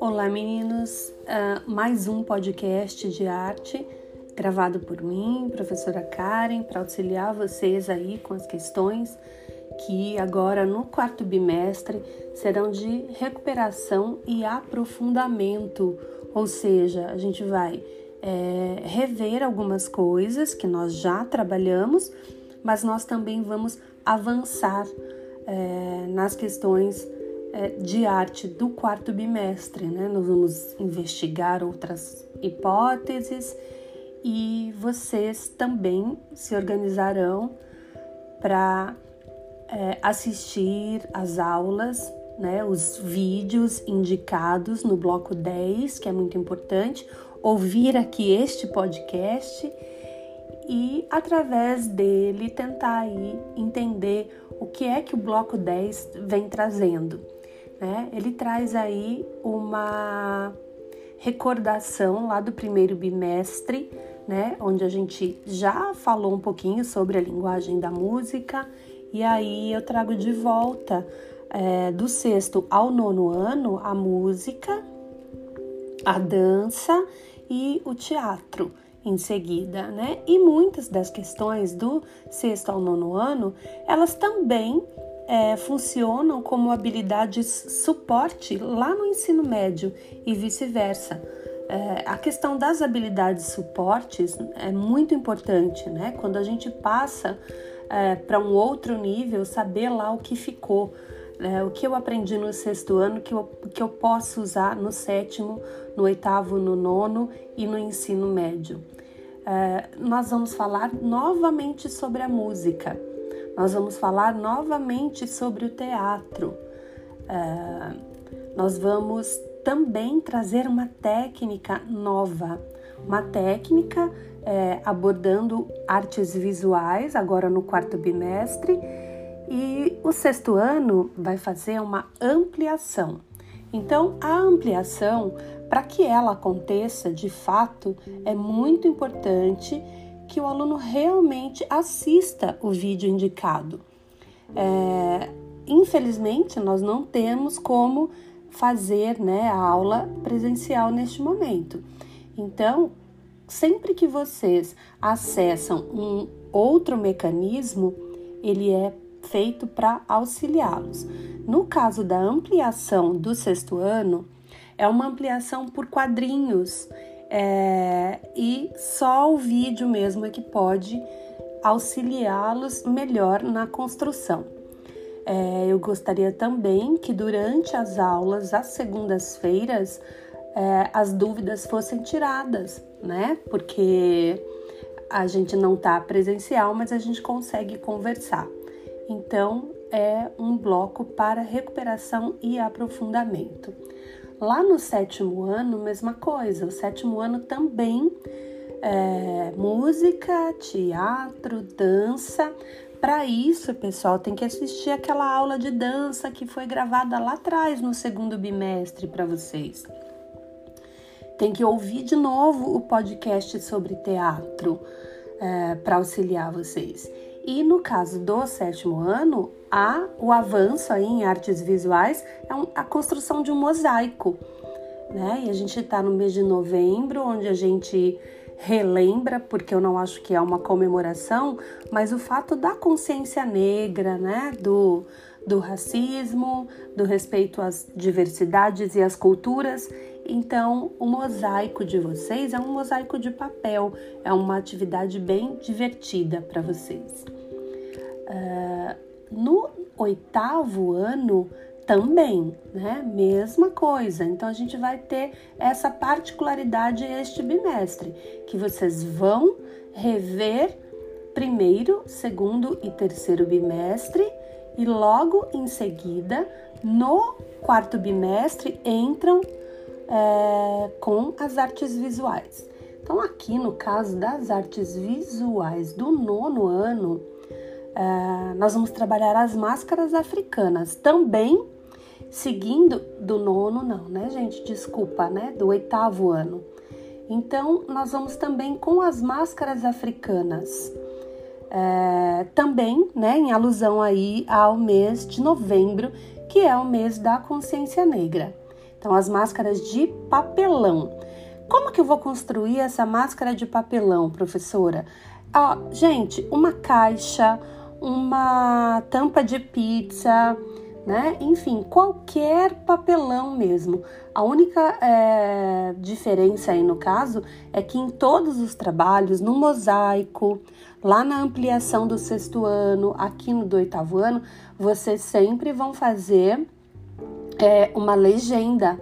Olá, meninos! Uh, mais um podcast de arte gravado por mim, professora Karen, para auxiliar vocês aí com as questões que agora no quarto bimestre serão de recuperação e aprofundamento, ou seja, a gente vai é, rever algumas coisas que nós já trabalhamos, mas nós também vamos avançar é, nas questões é, de arte do quarto bimestre, né? Nós vamos investigar outras hipóteses e vocês também se organizarão para é, assistir as aulas, né? Os vídeos indicados no bloco 10, que é muito importante, ouvir aqui este podcast e através dele tentar aí entender o que é que o bloco 10 vem trazendo né? Ele traz aí uma recordação lá do primeiro bimestre, né? Onde a gente já falou um pouquinho sobre a linguagem da música e aí eu trago de volta é, do sexto ao nono ano a música, a dança e o teatro em seguida, né? E muitas das questões do sexto ao nono ano, elas também é, funcionam como habilidades suporte lá no ensino médio e vice-versa. É, a questão das habilidades suportes é muito importante, né? Quando a gente passa é, para um outro nível, saber lá o que ficou, né? o que eu aprendi no sexto ano, que eu, que eu posso usar no sétimo, no oitavo, no nono e no ensino médio. É, nós vamos falar novamente sobre a música nós vamos falar novamente sobre o teatro. Uh, nós vamos também trazer uma técnica nova, uma técnica é, abordando artes visuais, agora no quarto bimestre, e o sexto ano vai fazer uma ampliação. Então, a ampliação, para que ela aconteça de fato, é muito importante que o aluno realmente assista o vídeo indicado. É, infelizmente, nós não temos como fazer né, a aula presencial neste momento. Então, sempre que vocês acessam um outro mecanismo, ele é feito para auxiliá-los. No caso da ampliação do sexto ano, é uma ampliação por quadrinhos é, e só o vídeo mesmo é que pode auxiliá-los melhor na construção. É, eu gostaria também que durante as aulas, às segundas-feiras, é, as dúvidas fossem tiradas, né? Porque a gente não está presencial, mas a gente consegue conversar. Então, é um bloco para recuperação e aprofundamento. Lá no sétimo ano, mesma coisa. O sétimo ano também é música, teatro, dança. Para isso, pessoal, tem que assistir aquela aula de dança que foi gravada lá atrás no segundo bimestre para vocês. Tem que ouvir de novo o podcast sobre teatro é, para auxiliar vocês. E no caso do sétimo ano, há o avanço aí em artes visuais, é a construção de um mosaico. Né? E a gente está no mês de novembro, onde a gente relembra, porque eu não acho que é uma comemoração, mas o fato da consciência negra, né? do, do racismo, do respeito às diversidades e às culturas. Então, o mosaico de vocês é um mosaico de papel, é uma atividade bem divertida para vocês. Uh, no oitavo ano também, né? Mesma coisa. Então a gente vai ter essa particularidade este bimestre, que vocês vão rever primeiro, segundo e terceiro bimestre e logo em seguida, no quarto bimestre, entram é, com as artes visuais. Então, aqui no caso das artes visuais do nono ano, uh, nós vamos trabalhar as máscaras africanas também seguindo do nono não, né, gente? Desculpa, né? Do oitavo ano. Então, nós vamos também com as máscaras africanas. é, também, né, em alusão aí ao mês de novembro, que é o mês da consciência negra. Então, as máscaras de papelão. Como que eu vou construir essa máscara de papelão, professora? Ah, gente, uma caixa, uma tampa de pizza, né? Enfim, qualquer papelão mesmo. A única é, diferença aí no caso é que em todos os trabalhos, no mosaico, lá na ampliação do sexto ano, aqui no do oitavo ano, vocês sempre vão fazer é, uma legenda,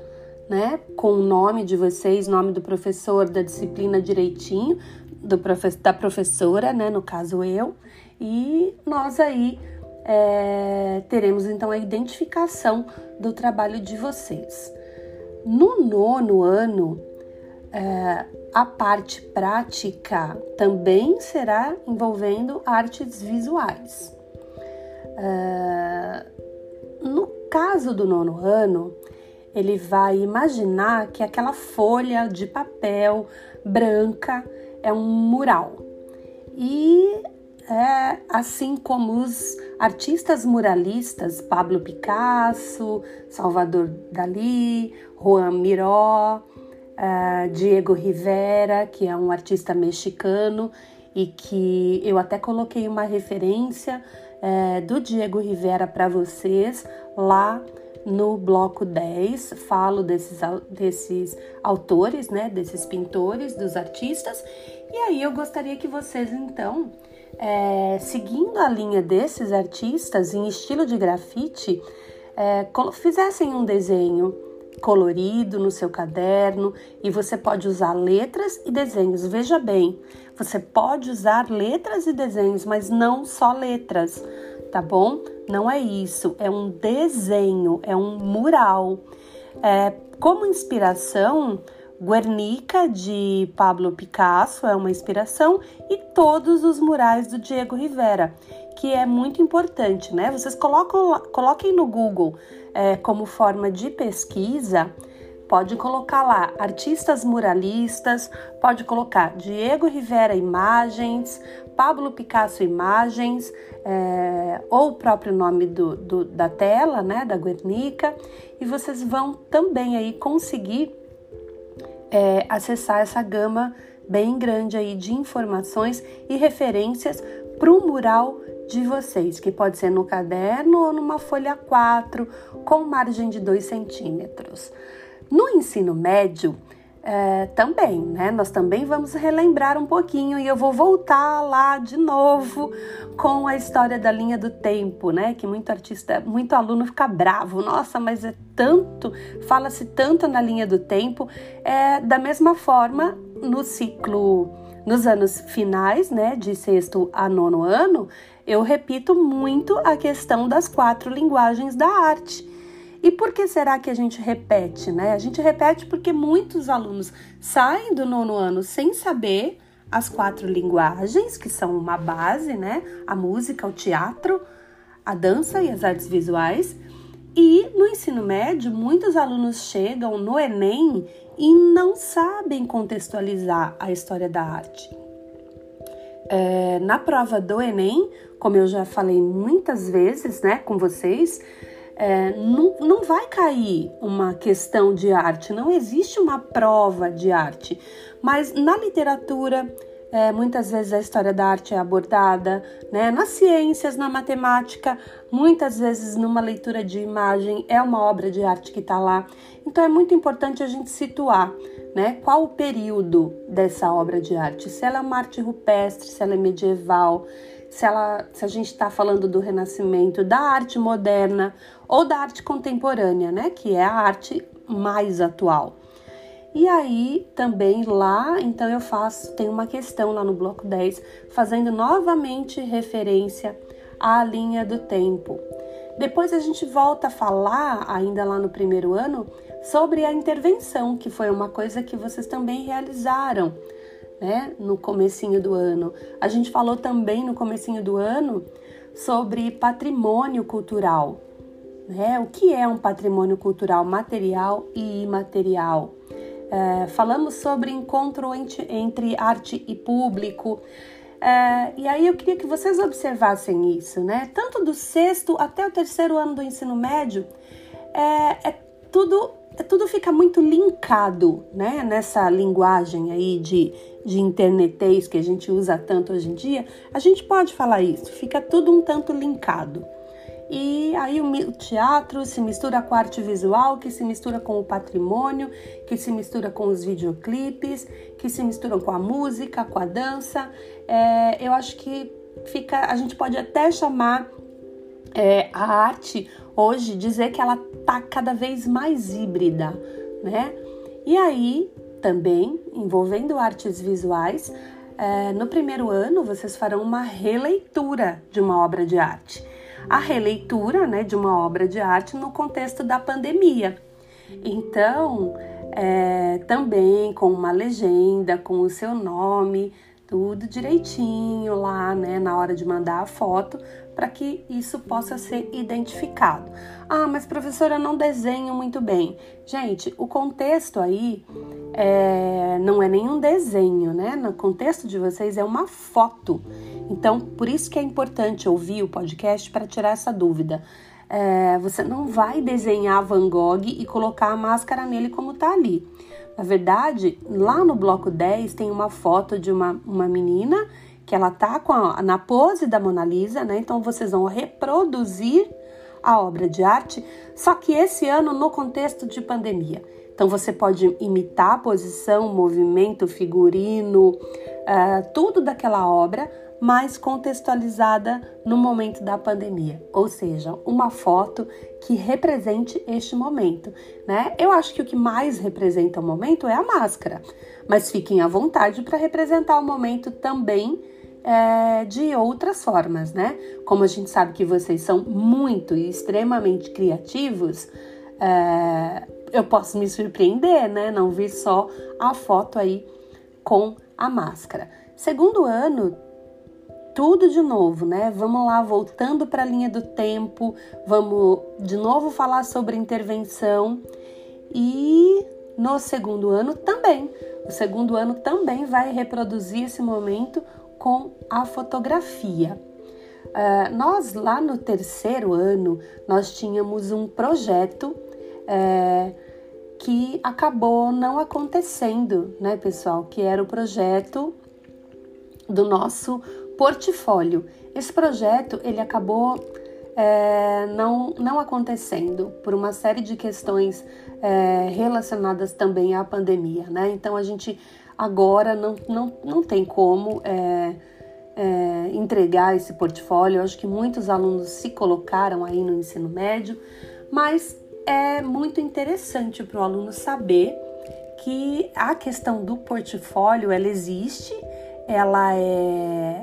né? Com o nome de vocês, nome do professor, da disciplina direitinho, do profe da professora, né? No caso eu, e nós aí é, teremos então a identificação do trabalho de vocês. No nono ano, é, a parte prática também será envolvendo artes visuais. É, no caso do nono ano, ele vai imaginar que aquela folha de papel branca é um mural. E é, assim como os artistas muralistas Pablo Picasso, Salvador Dalí, Juan Miró, uh, Diego Rivera, que é um artista mexicano e que eu até coloquei uma referência uh, do Diego Rivera para vocês lá no bloco 10, falo desses, desses autores, né, desses pintores, dos artistas, e aí eu gostaria que vocês então é, seguindo a linha desses artistas em estilo de grafite, é, fizessem um desenho colorido no seu caderno e você pode usar letras e desenhos. Veja bem, você pode usar letras e desenhos, mas não só letras, tá bom? Não é isso, é um desenho, é um mural. É, como inspiração, Guernica de Pablo Picasso é uma inspiração e todos os murais do Diego Rivera, que é muito importante, né? Vocês colocam, coloquem no Google é, como forma de pesquisa, pode colocar lá artistas muralistas, pode colocar Diego Rivera imagens, Pablo Picasso imagens, é, ou o próprio nome do, do, da tela, né, da Guernica, e vocês vão também aí conseguir é, acessar essa gama bem grande aí de informações e referências para o mural de vocês, que pode ser no caderno ou numa folha 4 com margem de 2 centímetros. No ensino médio, é, também, né? Nós também vamos relembrar um pouquinho e eu vou voltar lá de novo com a história da linha do tempo, né? Que muito artista, muito aluno fica bravo. Nossa, mas é tanto, fala-se tanto na linha do tempo. É da mesma forma no ciclo, nos anos finais, né? De sexto a nono ano, eu repito muito a questão das quatro linguagens da arte e por que será que a gente repete, né? A gente repete porque muitos alunos saem do nono ano sem saber as quatro linguagens, que são uma base, né? A música, o teatro, a dança e as artes visuais. E no ensino médio, muitos alunos chegam no Enem e não sabem contextualizar a história da arte. É, na prova do Enem, como eu já falei muitas vezes né, com vocês, é, não, não vai cair uma questão de arte, não existe uma prova de arte, mas na literatura. É, muitas vezes a história da arte é abordada, né? nas ciências, na matemática, muitas vezes numa leitura de imagem é uma obra de arte que está lá. Então é muito importante a gente situar né? qual o período dessa obra de arte, se ela é uma arte rupestre, se ela é medieval, se, ela, se a gente está falando do Renascimento, da arte moderna ou da arte contemporânea, né, que é a arte mais atual. E aí também lá, então eu faço, tem uma questão lá no bloco 10, fazendo novamente referência à linha do tempo. Depois a gente volta a falar, ainda lá no primeiro ano, sobre a intervenção, que foi uma coisa que vocês também realizaram né, no comecinho do ano. A gente falou também no comecinho do ano sobre patrimônio cultural. Né? O que é um patrimônio cultural material e imaterial? É, falamos sobre encontro entre, arte e público. É, e aí eu queria que vocês observassem isso, né? Tanto do sexto até o terceiro ano do ensino médio, é, é tudo, tudo fica muito linkado, né? Nessa linguagem aí de, de internetês que a gente usa tanto hoje em dia, a gente pode falar isso, fica tudo um tanto linkado. E aí o teatro se mistura com a arte visual, que se mistura com o patrimônio, que se mistura com os videoclipes, que se misturam com a música, com a dança. É, eu acho que fica, a gente pode até chamar é, a arte hoje dizer que ela tá cada vez mais híbrida, né? E aí também envolvendo artes visuais, é, no primeiro ano vocês farão uma releitura de uma obra de arte a releitura né, de uma obra de arte no contexto da pandemia. Então, é, também com uma legenda, com o seu nome, tudo direitinho lá, né, na hora de mandar a foto, para que isso possa ser identificado. Ah, mas professora, não desenho muito bem. Gente, o contexto aí é, não é nenhum desenho, né? No contexto de vocês é uma foto. Então, por isso que é importante ouvir o podcast para tirar essa dúvida. É, você não vai desenhar Van Gogh e colocar a máscara nele como tá ali. Na verdade, lá no bloco 10 tem uma foto de uma, uma menina que ela tá a, na pose da Mona Lisa, né? Então vocês vão reproduzir a obra de arte, só que esse ano no contexto de pandemia. Então você pode imitar a posição, movimento, figurino, uh, tudo daquela obra, mas contextualizada no momento da pandemia, ou seja, uma foto que represente este momento, né? Eu acho que o que mais representa o momento é a máscara, mas fiquem à vontade para representar o momento também é, de outras formas, né? Como a gente sabe que vocês são muito e extremamente criativos, é, eu posso me surpreender, né? Não vi só a foto aí com a máscara. Segundo ano, tudo de novo, né? Vamos lá, voltando para a linha do tempo, vamos de novo falar sobre intervenção e no segundo ano também. O segundo ano também vai reproduzir esse momento com a fotografia. Uh, nós lá no terceiro ano nós tínhamos um projeto uh, que acabou não acontecendo, né, pessoal? Que era o projeto do nosso portfólio. Esse projeto ele acabou é, não, não acontecendo por uma série de questões é, relacionadas também à pandemia, né? Então a gente agora não, não, não tem como é, é, entregar esse portfólio. Eu acho que muitos alunos se colocaram aí no ensino médio, mas é muito interessante para o aluno saber que a questão do portfólio ela existe, ela é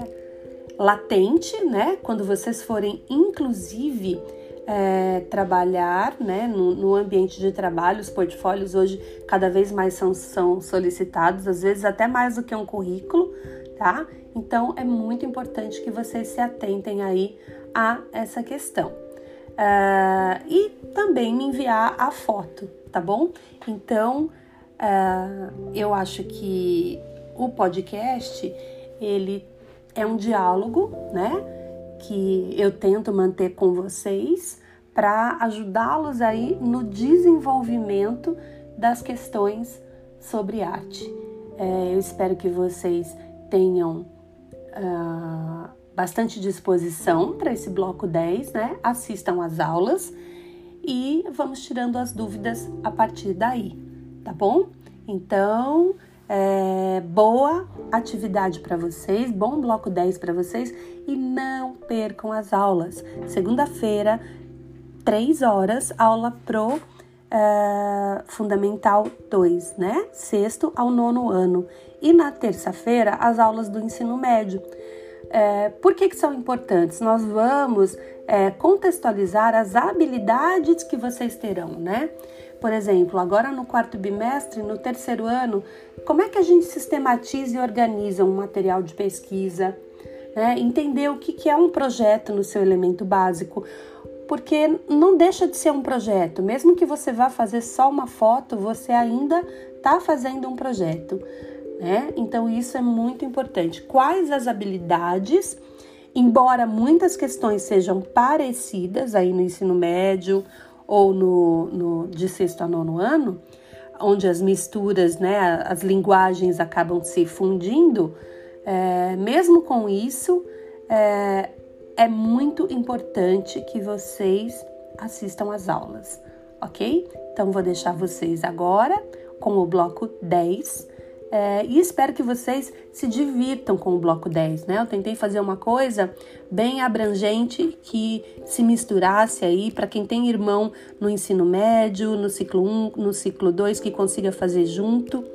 latente, né? Quando vocês forem, inclusive, é, trabalhar né, no, no, ambiente de trabalho, os portfólios hoje cada vez mais são, são solicitados, às vezes até mais do que um currículo, tá? Então é muito importante que vocês se atentem aí a essa questão. Uh, e também me enviar a foto, tá bom? Então uh, eu acho que o podcast ele é um diálogo, né? Que eu tento manter com vocês para ajudá-los aí no desenvolvimento das questões sobre arte. É, eu espero que vocês tenham uh, bastante disposição para esse bloco 10, né? Assistam às aulas e vamos tirando as dúvidas a partir daí, tá bom? Então, é, boa atividade para vocês, bom bloco 10 para vocês e não percam as aulas. Segunda-feira, 3 horas, aula pro é, Fundamental 2, né? Sexto ao nono ano. E na terça-feira, as aulas do ensino médio. É, por que, que são importantes? Nós vamos é, contextualizar as habilidades que vocês terão, né? Por exemplo, agora no quarto bimestre, no terceiro ano, como é que a gente sistematiza e organiza um material de pesquisa? Né? Entender o que é um projeto no seu elemento básico, porque não deixa de ser um projeto. Mesmo que você vá fazer só uma foto, você ainda está fazendo um projeto. né? Então isso é muito importante. Quais as habilidades, embora muitas questões sejam parecidas aí no ensino médio ou no, no de sexto a nono ano, onde as misturas, né, as linguagens acabam se fundindo, é, mesmo com isso, é, é muito importante que vocês assistam às aulas, ok? Então, vou deixar vocês agora com o bloco 10 é, e espero que vocês se divirtam com o bloco 10, né? Eu tentei fazer uma coisa bem abrangente que se misturasse aí para quem tem irmão no ensino médio, no ciclo 1, no ciclo 2, que consiga fazer junto.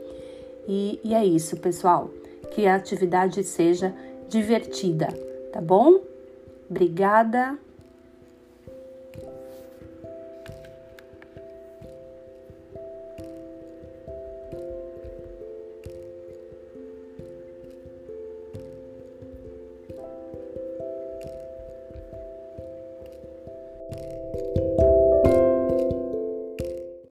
E, e é isso, pessoal. Que a atividade seja divertida, tá bom? Obrigada.